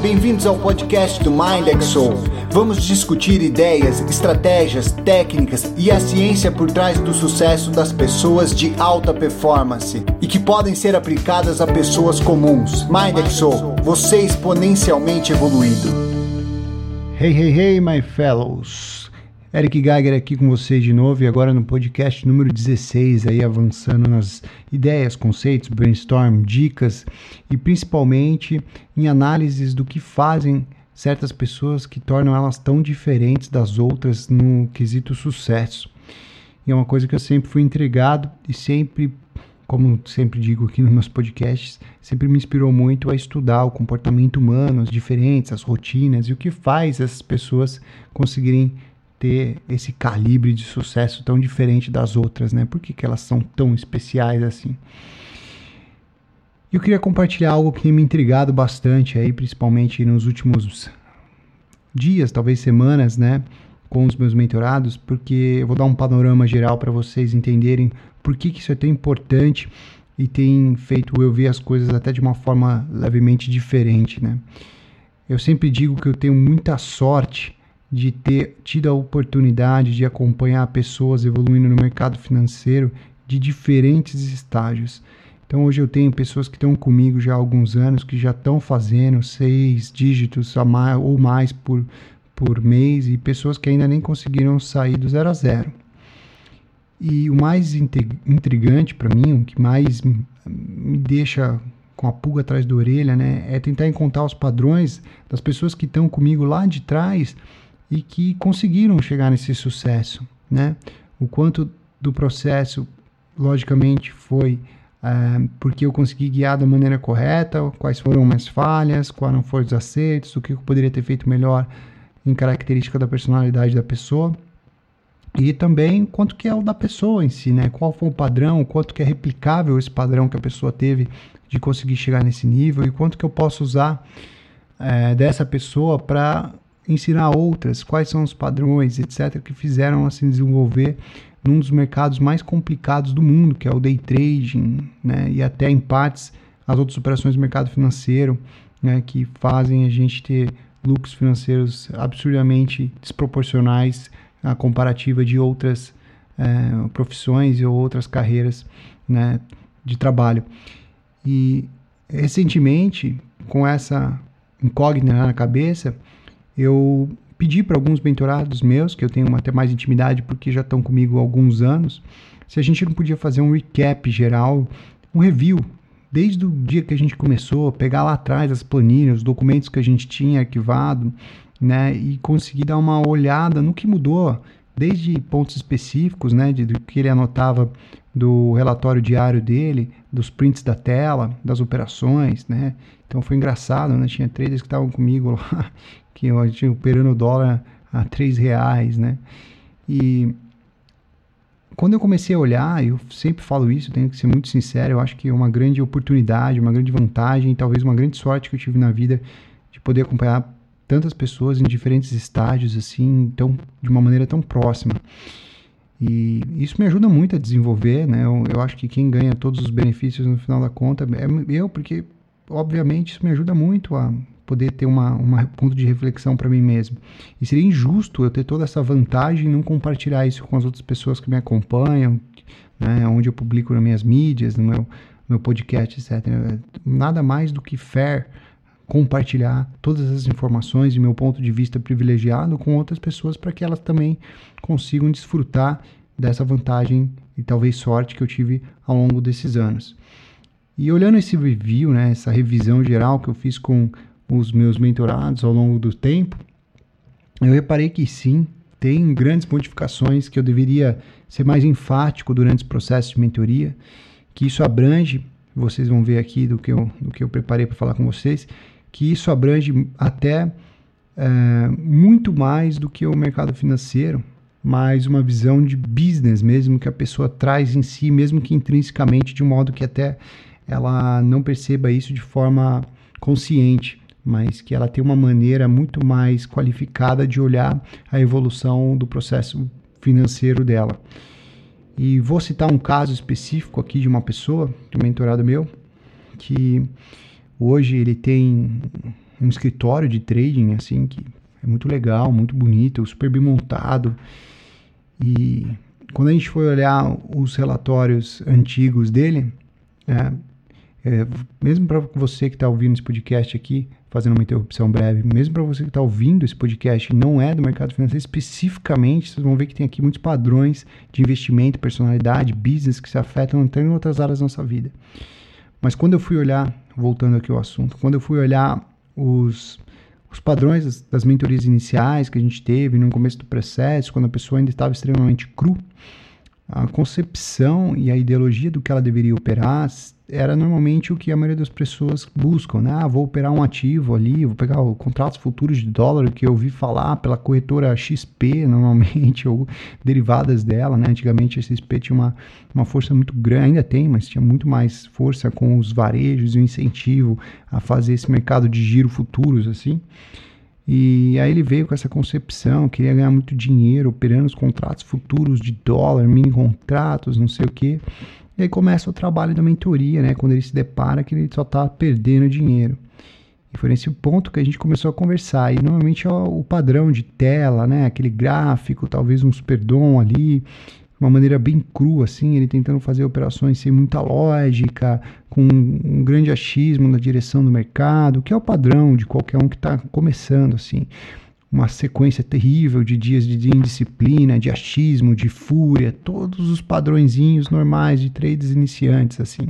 bem-vindos ao podcast do MindXO. Vamos discutir ideias, estratégias, técnicas e a ciência por trás do sucesso das pessoas de alta performance e que podem ser aplicadas a pessoas comuns. MindXO, você exponencialmente evoluído. Hey, hey, hey, my fellows! Eric Geiger aqui com vocês de novo e agora no podcast número 16, aí avançando nas ideias, conceitos, brainstorm, dicas e principalmente em análises do que fazem certas pessoas que tornam elas tão diferentes das outras no quesito sucesso. E é uma coisa que eu sempre fui intrigado e sempre, como sempre digo aqui nos meus podcasts, sempre me inspirou muito a estudar o comportamento humano, as diferentes, as rotinas e o que faz essas pessoas conseguirem ter esse calibre de sucesso tão diferente das outras, né? Por que, que elas são tão especiais assim? Eu queria compartilhar algo que tem me intrigado bastante aí, principalmente nos últimos dias, talvez semanas, né, com os meus mentorados, porque eu vou dar um panorama geral para vocês entenderem por que, que isso é tão importante e tem feito eu ver as coisas até de uma forma levemente diferente, né? Eu sempre digo que eu tenho muita sorte de ter tido a oportunidade de acompanhar pessoas evoluindo no mercado financeiro de diferentes estágios. Então hoje eu tenho pessoas que estão comigo já há alguns anos, que já estão fazendo seis dígitos ou mais por, por mês, e pessoas que ainda nem conseguiram sair do zero a zero. E o mais intrigante para mim, o que mais me deixa com a pulga atrás da orelha, né, é tentar encontrar os padrões das pessoas que estão comigo lá de trás e que conseguiram chegar nesse sucesso, né? O quanto do processo, logicamente, foi uh, porque eu consegui guiar da maneira correta, quais foram as falhas, quais não foram os acertos, o que eu poderia ter feito melhor em característica da personalidade da pessoa e também quanto que é o da pessoa em si, né? Qual foi o padrão, quanto que é replicável esse padrão que a pessoa teve de conseguir chegar nesse nível e quanto que eu posso usar é, dessa pessoa para ensinar outras quais são os padrões, etc., que fizeram ela se desenvolver num dos mercados mais complicados do mundo, que é o day trading, né, e até em partes as outras operações do mercado financeiro, né, que fazem a gente ter lucros financeiros absurdamente desproporcionais à comparativa de outras é, profissões e outras carreiras né, de trabalho. E recentemente, com essa incógnita na cabeça, eu pedi para alguns mentorados meus, que eu tenho até mais intimidade porque já estão comigo há alguns anos, se a gente não podia fazer um recap geral, um review, desde o dia que a gente começou, pegar lá atrás as planilhas, os documentos que a gente tinha arquivado, né, e conseguir dar uma olhada no que mudou, desde pontos específicos, né, do que ele anotava do relatório diário dele, dos prints da tela, das operações, né? Então foi engraçado, né? Tinha traders que estavam comigo lá que tinha operando o dólar a três reais, né? E quando eu comecei a olhar, eu sempre falo isso, tenho que ser muito sincero, eu acho que é uma grande oportunidade, uma grande vantagem, talvez uma grande sorte que eu tive na vida de poder acompanhar tantas pessoas em diferentes estágios assim, tão de uma maneira tão próxima. E isso me ajuda muito a desenvolver, né? Eu, eu acho que quem ganha todos os benefícios no final da conta é eu, porque obviamente isso me ajuda muito a poder ter uma, uma ponto de reflexão para mim mesmo. E seria injusto eu ter toda essa vantagem e não compartilhar isso com as outras pessoas que me acompanham, né, onde eu publico nas minhas mídias, no meu, meu podcast, etc. Nada mais do que fair compartilhar todas as informações e meu ponto de vista privilegiado com outras pessoas para que elas também consigam desfrutar dessa vantagem e talvez sorte que eu tive ao longo desses anos. E olhando esse review, né, essa revisão geral que eu fiz com os meus mentorados ao longo do tempo, eu reparei que sim, tem grandes modificações que eu deveria ser mais enfático durante os processos de mentoria, que isso abrange, vocês vão ver aqui do que eu, do que eu preparei para falar com vocês, que isso abrange até é, muito mais do que o mercado financeiro, mas uma visão de business mesmo que a pessoa traz em si, mesmo que intrinsecamente, de um modo que até ela não perceba isso de forma consciente mas que ela tem uma maneira muito mais qualificada de olhar a evolução do processo financeiro dela. E vou citar um caso específico aqui de uma pessoa, de um mentorado meu, que hoje ele tem um escritório de trading, assim, que é muito legal, muito bonito, super bem montado. E quando a gente foi olhar os relatórios antigos dele, é, é, mesmo para você que está ouvindo esse podcast aqui, fazendo uma interrupção breve, mesmo para você que está ouvindo esse podcast e não é do mercado financeiro especificamente, vocês vão ver que tem aqui muitos padrões de investimento, personalidade, business que se afetam até em outras áreas da nossa vida. Mas quando eu fui olhar, voltando aqui ao assunto, quando eu fui olhar os, os padrões das, das mentorias iniciais que a gente teve no começo do processo, quando a pessoa ainda estava extremamente cru, a concepção e a ideologia do que ela deveria operar era normalmente o que a maioria das pessoas buscam, né? Ah, vou operar um ativo ali, vou pegar o contratos futuros de dólar que eu ouvi falar pela corretora XP, normalmente, ou derivadas dela, né? Antigamente a XP tinha uma, uma força muito grande, ainda tem, mas tinha muito mais força com os varejos e o incentivo a fazer esse mercado de giro futuros, assim. E aí ele veio com essa concepção, queria ganhar muito dinheiro operando os contratos futuros de dólar, mini contratos, não sei o quê. E aí começa o trabalho da mentoria, né? Quando ele se depara que ele só está perdendo dinheiro. E foi nesse ponto que a gente começou a conversar. E normalmente é o padrão de tela, né? Aquele gráfico, talvez um superdom ali, uma maneira bem crua, assim, ele tentando fazer operações sem muita lógica, com um grande achismo na direção do mercado, que é o padrão de qualquer um que está começando, assim. Uma sequência terrível de dias de indisciplina, de achismo, de fúria, todos os padrõezinhos normais de trades iniciantes, assim.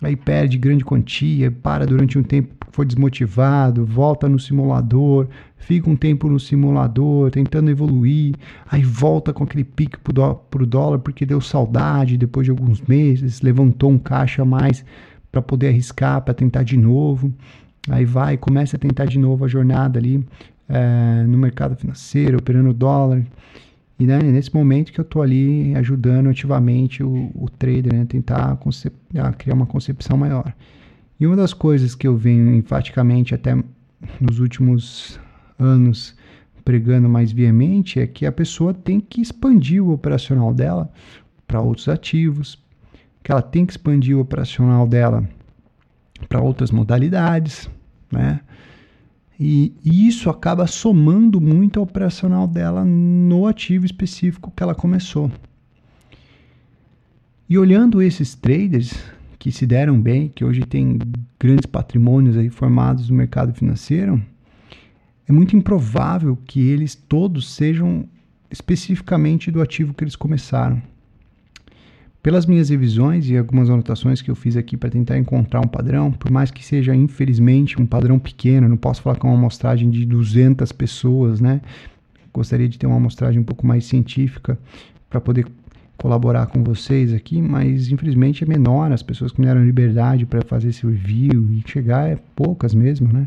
Aí perde grande quantia, para durante um tempo, foi desmotivado, volta no simulador, fica um tempo no simulador tentando evoluir, aí volta com aquele pique pro, dó, pro dólar porque deu saudade depois de alguns meses, levantou um caixa a mais para poder arriscar, para tentar de novo, aí vai, começa a tentar de novo a jornada ali é, no mercado financeiro, operando dólar, e né, nesse momento que eu estou ali ajudando ativamente o, o trader né, tentar criar uma concepção maior. E uma das coisas que eu venho enfaticamente até nos últimos anos pregando mais veemente é que a pessoa tem que expandir o operacional dela para outros ativos, que ela tem que expandir o operacional dela para outras modalidades, né? E, isso acaba somando muito ao operacional dela no ativo específico que ela começou. E olhando esses traders que se deram bem, que hoje têm grandes patrimônios aí formados no mercado financeiro, é muito improvável que eles todos sejam especificamente do ativo que eles começaram. Pelas minhas revisões e algumas anotações que eu fiz aqui para tentar encontrar um padrão, por mais que seja infelizmente um padrão pequeno, não posso falar com uma amostragem de 200 pessoas, né? Gostaria de ter uma amostragem um pouco mais científica para poder colaborar com vocês aqui, mas infelizmente é menor as pessoas que me deram liberdade para fazer esse review e chegar é poucas mesmo, né?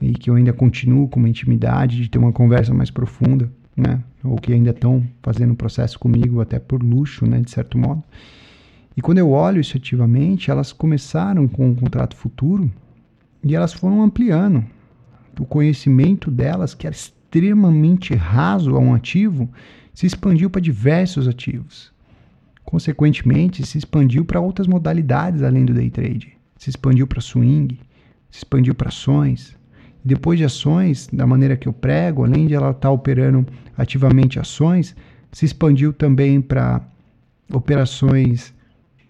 E que eu ainda continuo com uma intimidade de ter uma conversa mais profunda né? Ou que ainda estão fazendo o processo comigo até por luxo, né? De certo modo. E quando eu olho isso ativamente, elas começaram com um contrato futuro e elas foram ampliando o conhecimento delas, que era extremamente raso a um ativo, se expandiu para diversos ativos. Consequentemente, se expandiu para outras modalidades além do day trade. Se expandiu para swing, se expandiu para ações, depois de ações, da maneira que eu prego, além de ela estar tá operando ativamente ações, se expandiu também para operações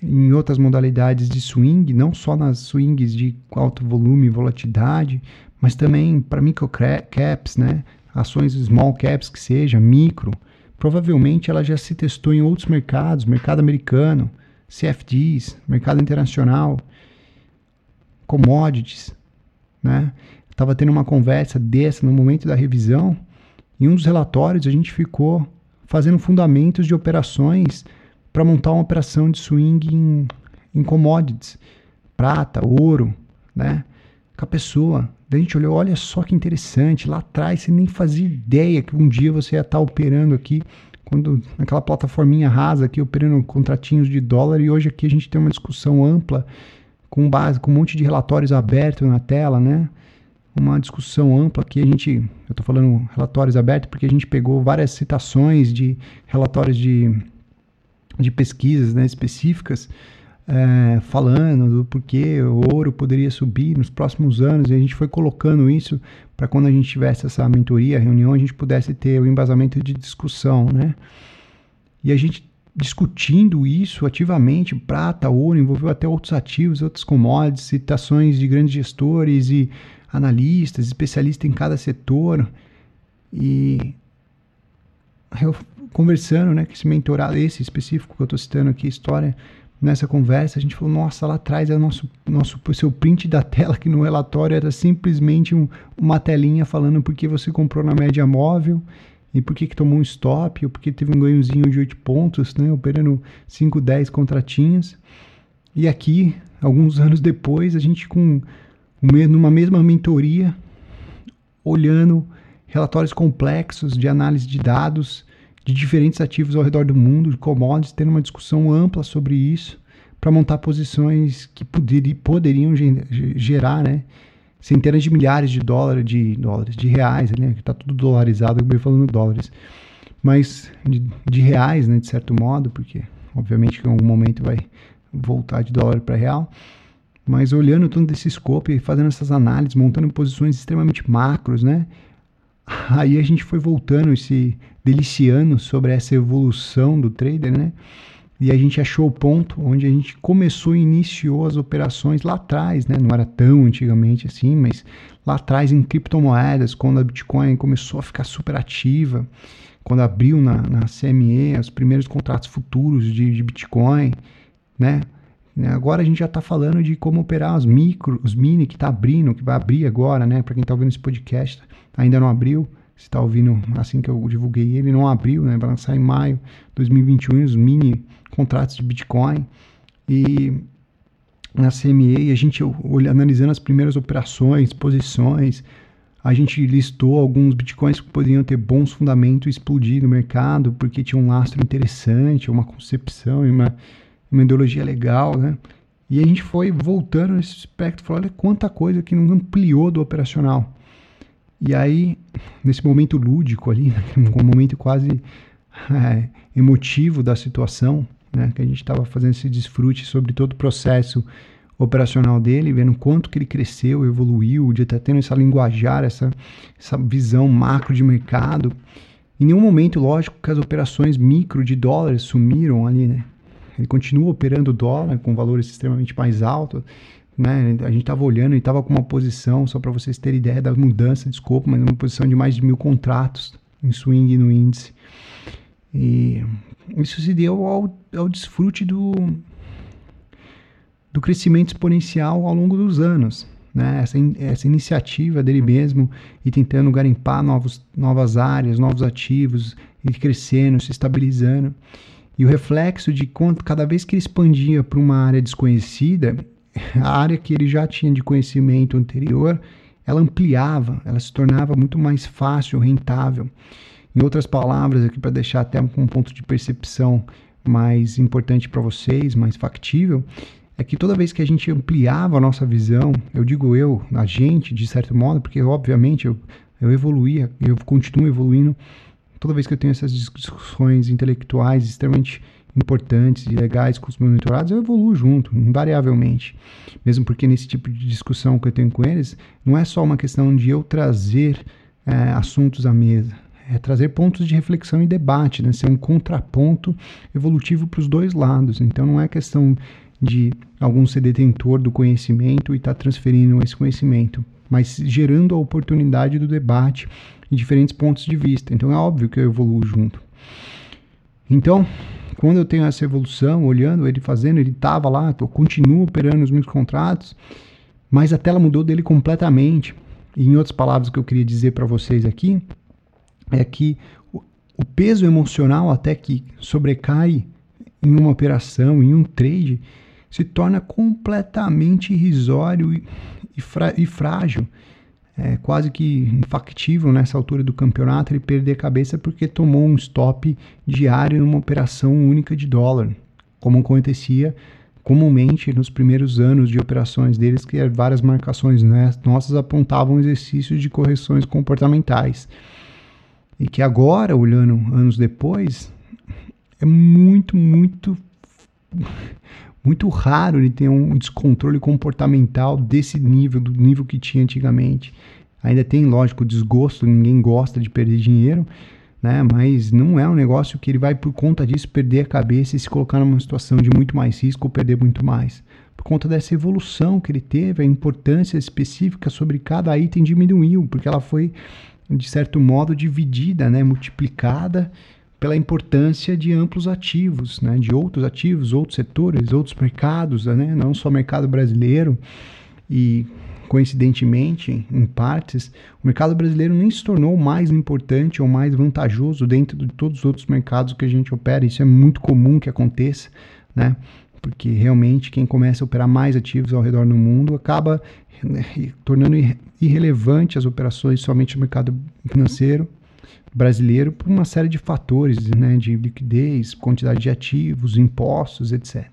em outras modalidades de swing, não só nas swings de alto volume e volatilidade, mas também para microcaps, né? ações small caps que seja, micro. Provavelmente ela já se testou em outros mercados, mercado americano, CFDs, mercado internacional, commodities, né? Estava tendo uma conversa dessa no momento da revisão, e um dos relatórios a gente ficou fazendo fundamentos de operações para montar uma operação de swing em, em commodities, prata, ouro, né? Com a pessoa. Daí a gente olhou, olha só que interessante, lá atrás você nem fazia ideia que um dia você ia estar tá operando aqui, quando naquela plataforminha rasa aqui, operando contratinhos de dólar, e hoje aqui a gente tem uma discussão ampla, com base, com um monte de relatórios abertos na tela, né? Uma discussão ampla que a gente, eu estou falando relatórios abertos porque a gente pegou várias citações de relatórios de, de pesquisas né, específicas é, falando do porquê o ouro poderia subir nos próximos anos, e a gente foi colocando isso para quando a gente tivesse essa mentoria, reunião, a gente pudesse ter o embasamento de discussão, né? E a gente discutindo isso ativamente, prata, ouro, envolveu até outros ativos, outros commodities, citações de grandes gestores e analistas, especialistas em cada setor. E eu conversando, né, com esse mentorado, esse específico que eu estou citando aqui, história, nessa conversa, a gente falou, nossa, lá atrás é nosso, nosso seu print da tela que no relatório era simplesmente um, uma telinha falando por que você comprou na média móvel e por que, que tomou um stop, ou por que teve um ganhozinho de 8 pontos, né, operando 5, 10 contratinhos. E aqui, alguns anos depois, a gente com numa mesma mentoria, olhando relatórios complexos de análise de dados de diferentes ativos ao redor do mundo, de commodities, tendo uma discussão ampla sobre isso, para montar posições que poder, poderiam gerar, né, centenas de milhares de dólares, de dólares, de reais, né? Que tá tudo dolarizado, eu bem falando dólares. Mas de, de, reais, né, de certo modo, porque obviamente que em algum momento vai voltar de dólar para real. Mas olhando todo esse scope e fazendo essas análises, montando posições extremamente macros, né? Aí a gente foi voltando e se deliciando sobre essa evolução do trader, né? E a gente achou o ponto onde a gente começou e iniciou as operações lá atrás, né? Não era tão antigamente assim, mas lá atrás em criptomoedas, quando a Bitcoin começou a ficar super ativa, quando abriu na, na CME os primeiros contratos futuros de, de Bitcoin, né? Agora a gente já está falando de como operar os micro, os mini que está abrindo, que vai abrir agora, né? Para quem está ouvindo esse podcast, ainda não abriu se está ouvindo assim que eu divulguei ele, não abriu, né? Vai lançar em maio de 2021 os mini contratos de Bitcoin. E na CME, a gente analisando as primeiras operações, posições, a gente listou alguns bitcoins que poderiam ter bons fundamentos e explodir no mercado, porque tinha um lastro interessante, uma concepção e uma, uma ideologia legal, né? E a gente foi voltando nesse aspecto, falou, olha quanta coisa que não ampliou do operacional. E aí, nesse momento lúdico ali, um momento quase é, emotivo da situação, né, que a gente estava fazendo esse desfrute sobre todo o processo operacional dele, vendo quanto que ele cresceu, evoluiu, de estar tendo essa linguajar, essa, essa visão macro de mercado. Em nenhum momento, lógico, que as operações micro de dólares sumiram ali, né? Ele continua operando dólar com valores extremamente mais altos, né? A gente estava olhando e estava com uma posição, só para vocês terem ideia da mudança de escopo, mas uma posição de mais de mil contratos em swing no índice. E isso se deu ao, ao desfrute do, do crescimento exponencial ao longo dos anos. Né? Essa, essa iniciativa dele mesmo e tentando garimpar novos, novas áreas, novos ativos, e crescendo, se estabilizando. E o reflexo de quando, cada vez que ele expandia para uma área desconhecida, a área que ele já tinha de conhecimento anterior, ela ampliava, ela se tornava muito mais fácil, rentável. Em outras palavras, aqui para deixar até um ponto de percepção mais importante para vocês, mais factível, é que toda vez que a gente ampliava a nossa visão, eu digo eu, a gente, de certo modo, porque obviamente eu, eu evoluía, eu continuo evoluindo, toda vez que eu tenho essas discussões intelectuais extremamente importantes e legais com os meus mentorados, eu evoluo junto, invariavelmente. Mesmo porque nesse tipo de discussão que eu tenho com eles, não é só uma questão de eu trazer é, assuntos à mesa, é trazer pontos de reflexão e debate, né? ser um contraponto evolutivo para os dois lados. Então não é questão de algum ser detentor do conhecimento e estar tá transferindo esse conhecimento, mas gerando a oportunidade do debate em diferentes pontos de vista. Então é óbvio que eu evoluo junto. Então, quando eu tenho essa evolução, olhando ele fazendo, ele estava lá, eu continuo operando os meus contratos, mas a tela mudou dele completamente. E em outras palavras, que eu queria dizer para vocês aqui é que o, peso emocional até que sobrecai em uma operação, em um trade, se torna completamente irrisório e, e, e frágil é quase que infactível nessa altura do campeonato ele perder a cabeça porque tomou um stop diário numa operação única de dólar, como acontecia comumente nos primeiros anos de operações deles, que várias marcações né, nossas apontavam exercícios de correções comportamentais. E que agora, olhando anos depois, é muito, muito, muito raro ele ter um descontrole comportamental desse nível, do nível que tinha antigamente. Ainda tem, lógico, desgosto, ninguém gosta de perder dinheiro, né? Mas não é um negócio que ele vai, por conta disso, perder a cabeça e se colocar numa situação de muito mais risco ou perder muito mais. Por conta dessa evolução que ele teve, a importância específica sobre cada item diminuiu, porque ela foi, de certo modo, dividida, né? multiplicada pela importância de amplos ativos, né, de outros ativos, outros setores, outros mercados, né, não só mercado brasileiro. E coincidentemente, em partes, o mercado brasileiro nem se tornou mais importante ou mais vantajoso dentro de todos os outros mercados que a gente opera. Isso é muito comum que aconteça, né? Porque realmente quem começa a operar mais ativos ao redor do mundo acaba né, tornando irrelevante as operações somente no mercado financeiro brasileiro por uma série de fatores, né, de liquidez, quantidade de ativos, impostos, etc.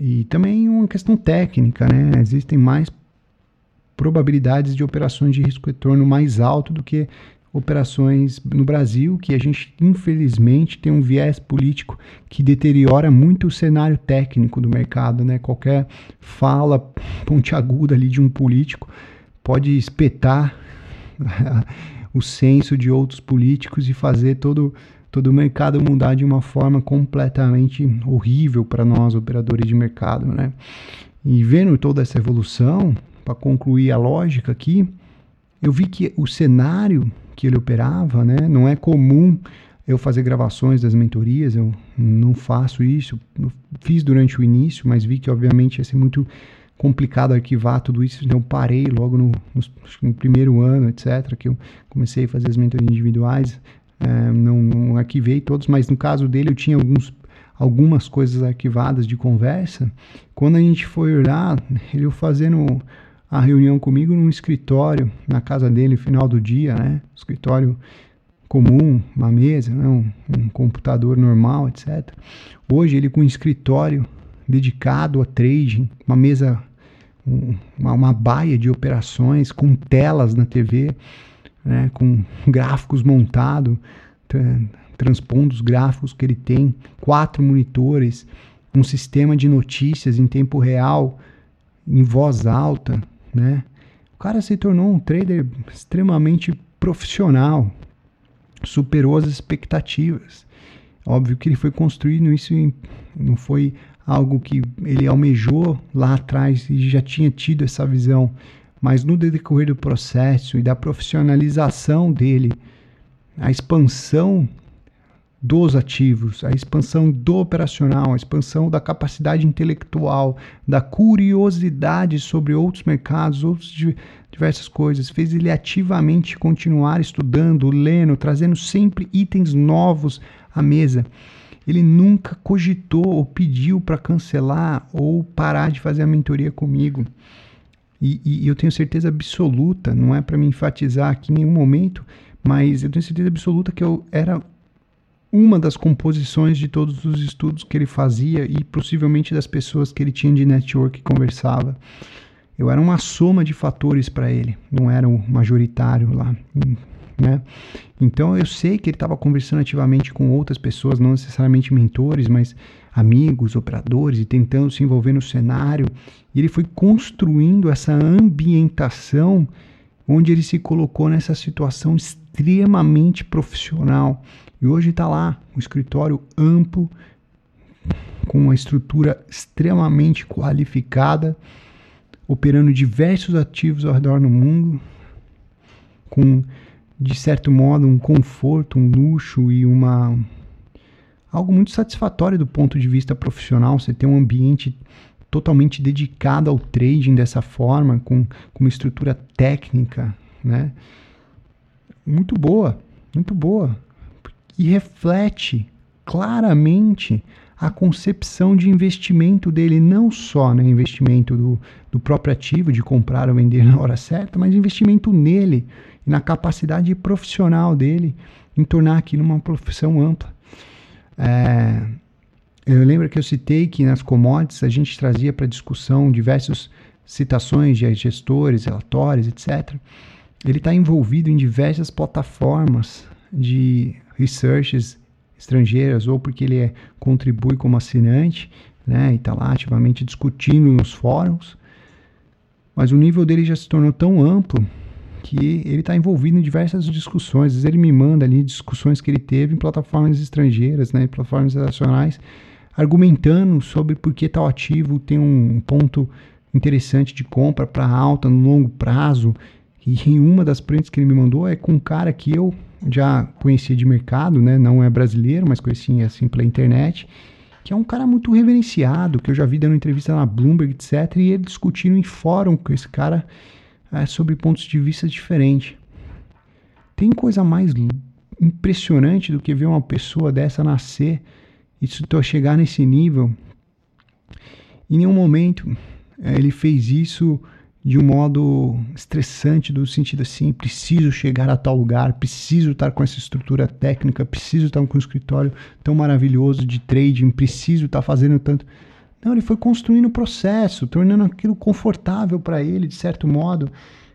E também uma questão técnica, né? Existem mais probabilidades de operações de risco retorno mais alto do que operações no Brasil, que a gente infelizmente tem um viés político que deteriora muito o cenário técnico do mercado, né? Qualquer fala pontiaguda ali de um político pode espetar o senso de outros políticos e fazer todo, todo o mercado mudar de uma forma completamente horrível para nós, operadores de mercado. Né? E vendo toda essa evolução, para concluir a lógica aqui, eu vi que o cenário que ele operava, né, não é comum eu fazer gravações das mentorias, eu não faço isso, fiz durante o início, mas vi que obviamente ia ser muito complicado arquivar tudo isso, então eu parei logo no, no, no, primeiro ano, etc., que eu comecei a fazer as mentorias individuais, é, não, não, arquivei todos, mas no caso dele eu tinha alguns, algumas coisas arquivadas de conversa. Quando a gente foi olhar, ele fazendo a reunião comigo num escritório, na casa dele, final do dia, né, escritório comum, uma mesa, né, um, um computador normal, etc. Hoje ele com um escritório dedicado a trading, uma mesa uma, uma baia de operações com telas na TV, né, com gráficos montados, tra transpondo os gráficos que ele tem, quatro monitores, um sistema de notícias em tempo real, em voz alta, né? O cara se tornou um trader extremamente profissional, superou as expectativas. Óbvio que ele foi construindo isso, não foi algo que ele almejou lá atrás e já tinha tido essa visão, mas no decorrer do processo e da profissionalização dele, a expansão dos ativos, a expansão do operacional, a expansão da capacidade intelectual, da curiosidade sobre outros mercados, outras diversas coisas, fez ele ativamente continuar estudando, lendo, trazendo sempre itens novos à mesa ele nunca cogitou ou pediu para cancelar ou parar de fazer a mentoria comigo. E, e eu tenho certeza absoluta, não é para me enfatizar aqui em nenhum momento, mas eu tenho certeza absoluta que eu era uma das composições de todos os estudos que ele fazia e possivelmente das pessoas que ele tinha de network que conversava. Eu era uma soma de fatores para ele, não era o majoritário lá né? Então eu sei que ele estava conversando ativamente com outras pessoas, não necessariamente mentores, mas amigos, operadores, e tentando se envolver no cenário. E ele foi construindo essa ambientação onde ele se colocou nessa situação extremamente profissional. E hoje está lá, um escritório amplo, com uma estrutura extremamente qualificada, operando diversos ativos ao redor do mundo, com de certo modo, um conforto, um luxo e uma algo muito satisfatório do ponto de vista profissional. Você ter um ambiente totalmente dedicado ao trading dessa forma, com, com uma estrutura técnica, né? Muito boa, muito boa. E reflete claramente a concepção de investimento dele, não só no né, investimento do, do próprio ativo, de comprar ou vender na hora certa, mas investimento nele, e na capacidade profissional dele em tornar aquilo uma profissão ampla. É, eu lembro que eu citei que nas commodities a gente trazia para discussão diversas citações de gestores, relatórios, etc. Ele está envolvido em diversas plataformas de researches estrangeiras ou porque ele é, contribui como assinante né? E está lá ativamente discutindo nos fóruns. Mas o nível dele já se tornou tão amplo que ele está envolvido em diversas discussões. Às vezes ele me manda ali discussões que ele teve em plataformas estrangeiras, né, em plataformas internacionais, argumentando sobre por que tal ativo tem um ponto interessante de compra para alta no longo prazo. E uma das prints que ele me mandou é com um cara que eu já conhecia de mercado, né? Não é brasileiro, mas conhecia assim pela internet, que é um cara muito reverenciado, que eu já vi dando entrevista na Bloomberg, etc. E ele discutindo em fórum com esse cara é, sobre pontos de vista diferentes. Tem coisa mais impressionante do que ver uma pessoa dessa nascer e chegar nesse nível. Em nenhum momento é, ele fez isso de um modo estressante, do sentido assim, preciso chegar a tal lugar, preciso estar com essa estrutura técnica, preciso estar com um escritório tão maravilhoso de trading, preciso estar fazendo tanto. Não, ele foi construindo o processo, tornando aquilo confortável para ele, de certo modo,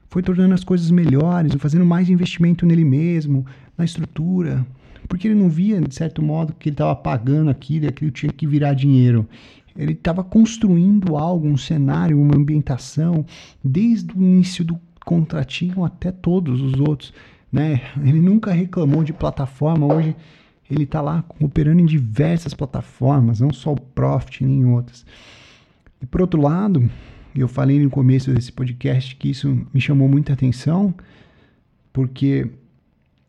foi tornando as coisas melhores, fazendo mais investimento nele mesmo, na estrutura, porque ele não via, de certo modo, que ele estava pagando aquilo e aquilo tinha que virar dinheiro ele estava construindo algo, um cenário, uma ambientação, desde o início do contratinho até todos os outros. Né? Ele nunca reclamou de plataforma, hoje ele está lá operando em diversas plataformas, não só o Profit, nem outras. E por outro lado, eu falei no começo desse podcast que isso me chamou muita atenção, porque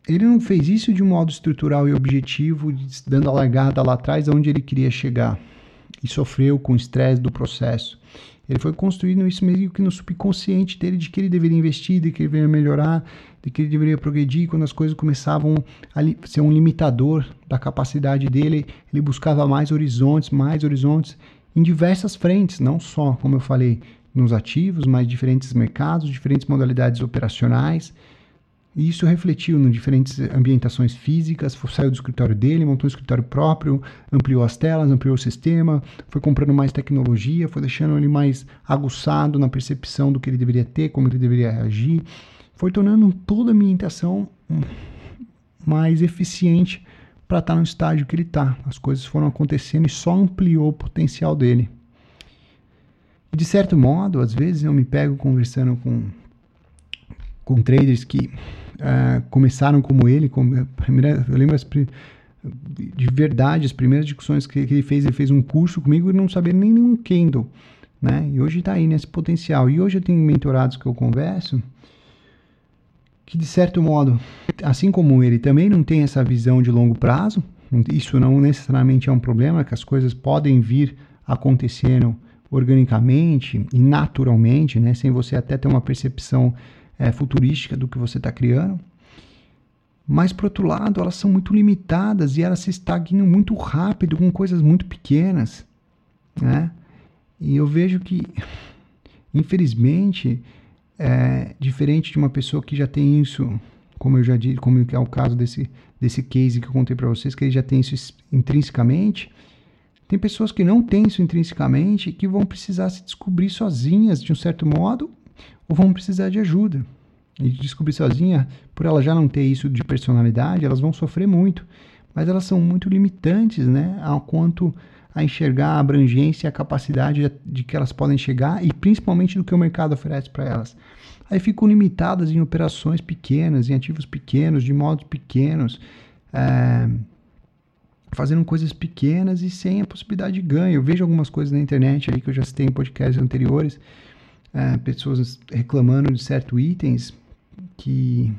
ele não fez isso de um modo estrutural e objetivo, dando a largada lá atrás aonde ele queria chegar e sofreu com o estresse do processo. Ele foi construindo isso meio que no subconsciente dele de que ele deveria investir, de que ele deveria melhorar, de que ele deveria progredir. Quando as coisas começavam a ser um limitador da capacidade dele, ele buscava mais horizontes, mais horizontes em diversas frentes, não só, como eu falei, nos ativos, mas diferentes mercados, diferentes modalidades operacionais. E isso refletiu em diferentes ambientações físicas, saiu do escritório dele, montou um escritório próprio, ampliou as telas, ampliou o sistema, foi comprando mais tecnologia, foi deixando ele mais aguçado na percepção do que ele deveria ter, como ele deveria reagir, foi tornando toda a ambientação mais eficiente para estar tá no estágio que ele está. As coisas foram acontecendo e só ampliou o potencial dele. E de certo modo, às vezes eu me pego conversando com com traders que uh, começaram como ele. Como, primeira, eu lembro as, de verdade, as primeiras discussões que, que, ele fez, ele fez um curso comigo e não sabia nem nenhum candle. Né? E hoje está aí nesse potencial. E hoje eu tenho mentorados que eu converso que, de certo modo, assim como ele, também não tem essa visão de longo prazo. Isso não necessariamente é um problema, que as coisas podem vir acontecendo organicamente e naturalmente, né? sem você até ter uma percepção é, futurística do que você está criando. Mas, por outro lado, elas são muito limitadas e elas se estagnam muito rápido com coisas muito pequenas. Né? E eu vejo que, infelizmente, é, diferente de uma pessoa que já tem isso, como eu já disse, como é o caso desse, desse case que eu contei para vocês, que ele já tem isso intrinsecamente, tem pessoas que não têm isso intrinsecamente e que vão precisar se descobrir sozinhas, de um certo modo, ou vão precisar de ajuda. E descobrir sozinha, por ela já não ter isso de personalidade, elas vão sofrer muito. Mas elas são muito limitantes, né? Ao quanto a enxergar a abrangência e a capacidade de que elas podem chegar e principalmente do que o mercado oferece para elas. Aí ficam limitadas em operações pequenas, em ativos pequenos, de modos pequenos, é, fazendo coisas pequenas e sem a possibilidade de ganho. Eu vejo algumas coisas na internet aí que eu já citei em podcasts anteriores, é, pessoas reclamando de certos itens que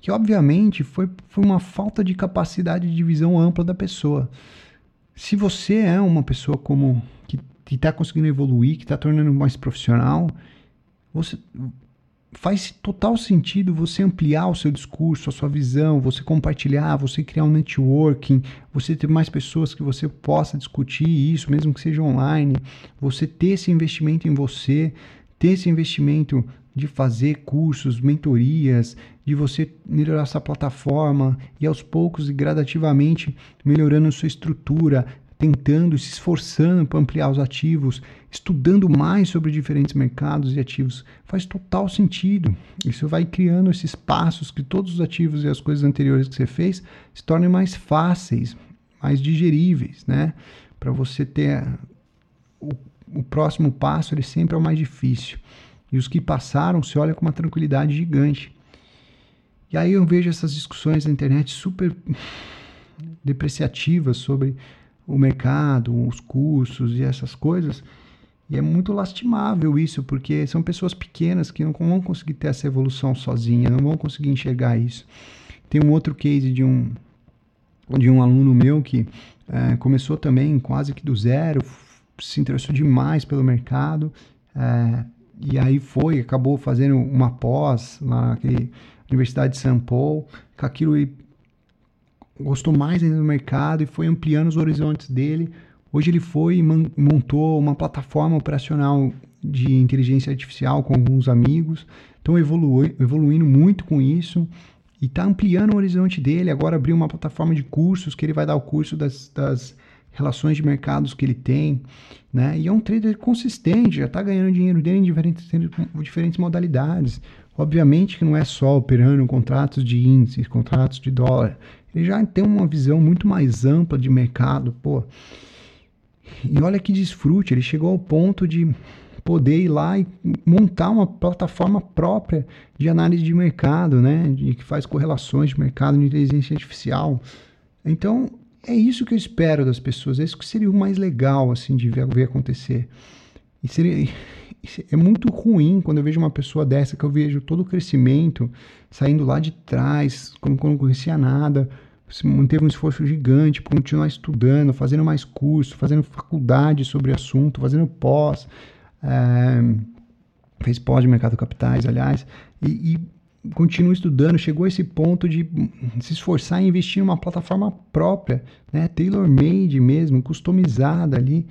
que obviamente foi, foi uma falta de capacidade de visão ampla da pessoa. Se você é uma pessoa como que está conseguindo evoluir, que está tornando mais profissional, você faz total sentido você ampliar o seu discurso, a sua visão, você compartilhar, você criar um networking, você ter mais pessoas que você possa discutir isso, mesmo que seja online, você ter esse investimento em você, ter esse investimento de fazer cursos, mentorias, de você melhorar essa plataforma e aos poucos e gradativamente melhorando sua estrutura, tentando, se esforçando para ampliar os ativos, estudando mais sobre diferentes mercados e ativos, faz total sentido. Isso vai criando esses passos que todos os ativos e as coisas anteriores que você fez se tornem mais fáceis, mais digeríveis, né? para você ter o, o próximo passo, ele sempre é o mais difícil. E os que passaram se olham com uma tranquilidade gigante. E aí eu vejo essas discussões na internet super depreciativas sobre o mercado, os cursos e essas coisas. E é muito lastimável isso, porque são pessoas pequenas que não vão conseguir ter essa evolução sozinha, não vão conseguir enxergar isso. Tem um outro case de um, de um aluno meu que é, começou também quase que do zero, se interessou demais pelo mercado, é, e aí foi, acabou fazendo uma pós lá na Universidade de São Paulo, com aquilo ele gostou mais ainda do mercado e foi ampliando os horizontes dele. Hoje ele foi e montou uma plataforma operacional de inteligência artificial com alguns amigos, estão evolu evoluindo muito com isso e está ampliando o horizonte dele. Agora abriu uma plataforma de cursos que ele vai dar o curso das, das relações de mercados que ele tem, né? E é um trader consistente, já está ganhando dinheiro dele em diferentes, diferentes modalidades. Obviamente que não é só operando contratos de índices, contratos de dólar. Ele já tem uma visão muito mais ampla de mercado, pô. E olha que desfrute, ele chegou ao ponto de poder ir lá e montar uma plataforma própria de análise de mercado, né? De, que faz correlações de mercado de inteligência artificial. Então, é isso que eu espero das pessoas. É isso que seria o mais legal, assim, de ver, ver acontecer. E seria, é muito ruim quando eu vejo uma pessoa dessa, que eu vejo todo o crescimento saindo lá de trás, como quando não conhecia nada, manteve um esforço gigante para continuar estudando, fazendo mais curso, fazendo faculdade sobre assunto, fazendo pós, é, fez pós de mercado de capitais, aliás, e, e continua estudando, chegou a esse ponto de se esforçar em investir em uma plataforma própria, né, tailor-made mesmo, customizada ali,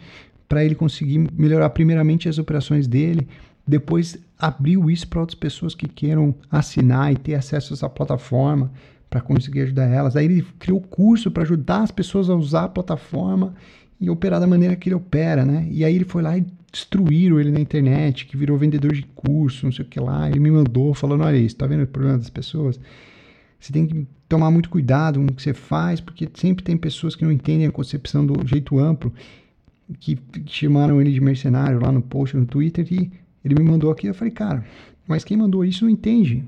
para ele conseguir melhorar primeiramente as operações dele, depois abriu isso para outras pessoas que queiram assinar e ter acesso a essa plataforma para conseguir ajudar elas. Aí ele criou curso para ajudar as pessoas a usar a plataforma e operar da maneira que ele opera, né? E aí ele foi lá e destruíram ele na internet, que virou vendedor de curso, não sei o que lá. Ele me mandou falando: olha isso, tá vendo o problema das pessoas? Você tem que tomar muito cuidado com o que você faz, porque sempre tem pessoas que não entendem a concepção do jeito amplo, que chamaram ele de mercenário lá no post no Twitter e ele me mandou aqui. Eu falei, cara, mas quem mandou isso não entende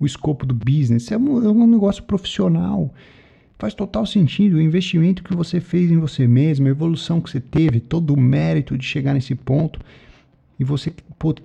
o escopo do business. É um, é um negócio profissional. Faz total sentido o investimento que você fez em você mesmo, a evolução que você teve, todo o mérito de chegar nesse ponto e você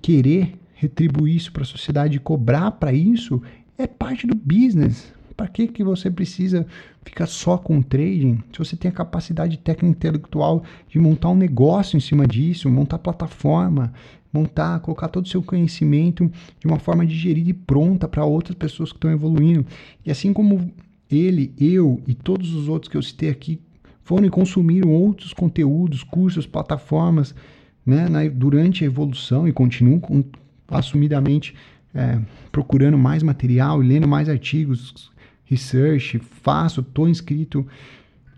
querer retribuir isso para a sociedade e cobrar para isso é parte do business. Para que, que você precisa ficar só com trading? Se você tem a capacidade técnica intelectual de montar um negócio em cima disso, montar plataforma, montar, colocar todo o seu conhecimento de uma forma digerida e pronta para outras pessoas que estão evoluindo. E assim como ele, eu e todos os outros que eu citei aqui foram e consumiram outros conteúdos, cursos, plataformas né, na, durante a evolução e continuam com, assumidamente é, procurando mais material e lendo mais artigos, research, faço, estou inscrito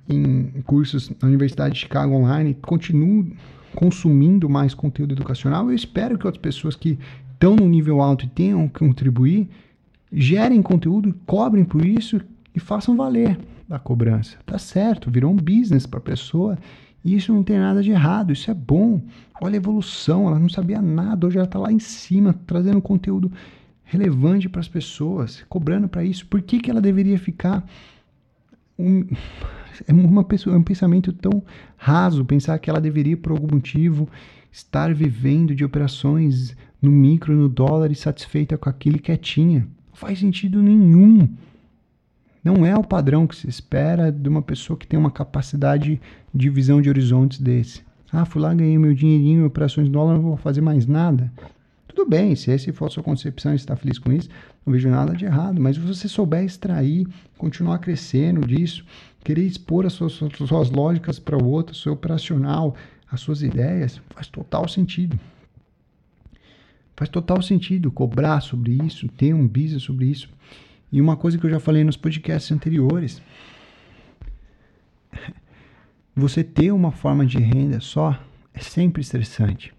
em cursos na Universidade de Chicago Online, continuo consumindo mais conteúdo educacional. Eu espero que outras pessoas que estão no nível alto e tenham que contribuir gerem conteúdo, cobrem por isso e façam valer a cobrança. Tá certo, virou um business para a pessoa e isso não tem nada de errado, isso é bom. Olha a evolução, ela não sabia nada, hoje ela está lá em cima, trazendo conteúdo relevante para as pessoas, cobrando para isso. Por que, que ela deveria ficar um, é uma pessoa, é um pensamento tão raso pensar que ela deveria, por algum motivo, estar vivendo de operações no micro, no dólar e satisfeita com aquilo quietinha. Não faz sentido nenhum. Não é o padrão que se espera de uma pessoa que tem uma capacidade de visão de horizontes desse. Ah, fui lá, ganhei meu dinheirinho operações de dólar, não vou fazer mais nada. Tudo bem, se essa for a sua concepção e está feliz com isso, não vejo nada de errado. Mas se você souber extrair, continuar crescendo disso, querer expor as suas, suas lógicas para o outro, seu operacional, as suas ideias, faz total sentido. Faz total sentido cobrar sobre isso, ter um business sobre isso. E uma coisa que eu já falei nos podcasts anteriores, você ter uma forma de renda só é sempre estressante.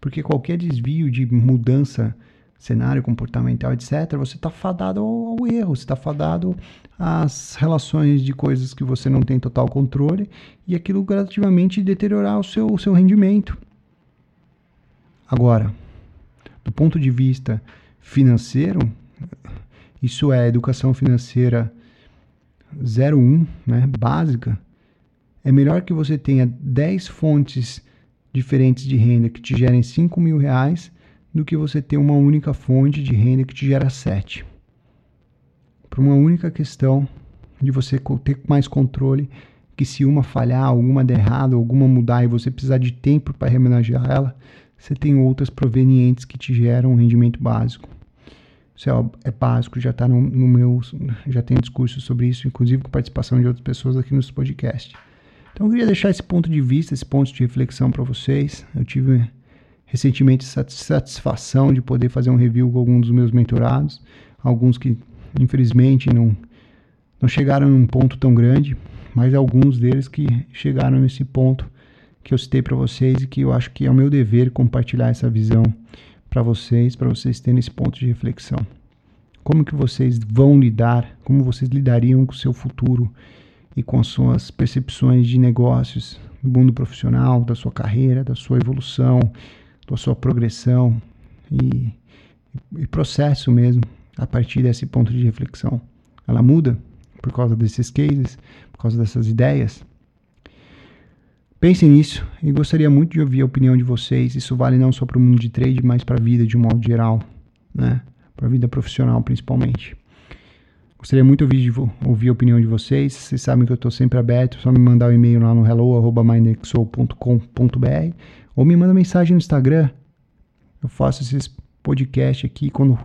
Porque qualquer desvio de mudança cenário comportamental, etc., você está fadado ao, erro, você está fadado às relações de coisas que você não tem total controle e aquilo gradativamente deteriorar o seu, o seu rendimento. Agora, do ponto de vista financeiro, isso é educação financeira 01, né, básica, é melhor que você tenha 10 fontes diferentes de renda que te gerem 5 mil reais do que você ter uma única fonte de renda que te gera 7. Por uma única questão de você ter mais controle que se uma falhar, alguma der errado, alguma mudar e você precisar de tempo para remenagear ela, você tem outras provenientes que te geram um rendimento básico. Isso é, é básico, já está no, no, meu, já tem discurso sobre isso, inclusive com participação de outras pessoas aqui nos podcasts. Então eu queria deixar esse ponto de vista, esse ponto de reflexão para vocês. Eu tive recentemente satisfação de poder fazer um review com alguns dos meus mentorados, alguns que infelizmente não não chegaram num ponto tão grande, mas alguns deles que chegaram nesse ponto que eu citei para vocês e que eu acho que é o meu dever compartilhar essa visão para vocês, para vocês terem esse ponto de reflexão. Como que vocês vão lidar, como vocês lidariam com o seu futuro e com as suas percepções de negócios, do mundo profissional, da sua carreira, da sua evolução, da sua progressão e, e processo mesmo a partir desse ponto de reflexão. Ela muda por causa desses cases, por causa dessas ideias. Pensem nisso e gostaria muito de ouvir a opinião de vocês. Isso vale não só para o mundo de trade, mas para a vida de um modo geral, né? Para a vida profissional principalmente. Gostaria muito de ouvir, ouvir a opinião de vocês. Vocês sabem que eu estou sempre aberto. É só me mandar um e-mail lá no hello@mindexo.com.br ou me manda mensagem no Instagram. Eu faço esses podcasts aqui quando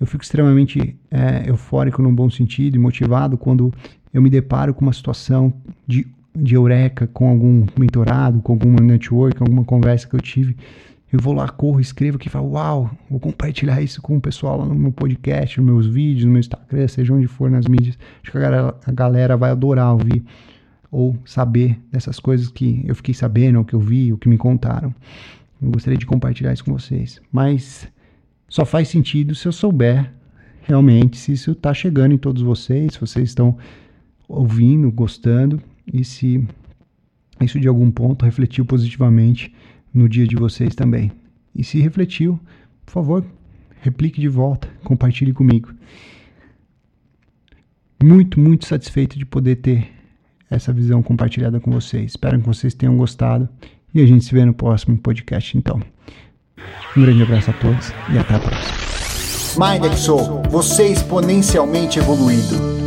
eu fico extremamente é, eufórico num bom sentido e motivado quando eu me deparo com uma situação de, de eureka com algum mentorado, com alguma network, alguma conversa que eu tive. Eu vou lá, corro, escrevo aqui e falo, uau, vou compartilhar isso com o pessoal lá no meu podcast, nos meus vídeos, no meu Instagram, seja onde for nas mídias. Acho que a galera, a galera vai adorar ouvir ou saber dessas coisas que eu fiquei sabendo, ou que eu vi, ou que me contaram. Eu gostaria de compartilhar isso com vocês. Mas só faz sentido se eu souber realmente se isso está chegando em todos vocês, se vocês estão ouvindo, gostando e se isso de algum ponto refletiu positivamente no dia de vocês também. E se refletiu, por favor, replique de volta, compartilhe comigo. Muito, muito satisfeito de poder ter essa visão compartilhada com vocês. Espero que vocês tenham gostado e a gente se vê no próximo podcast então. Um grande abraço a todos e até a próxima. MindXO, você exponencialmente evoluído.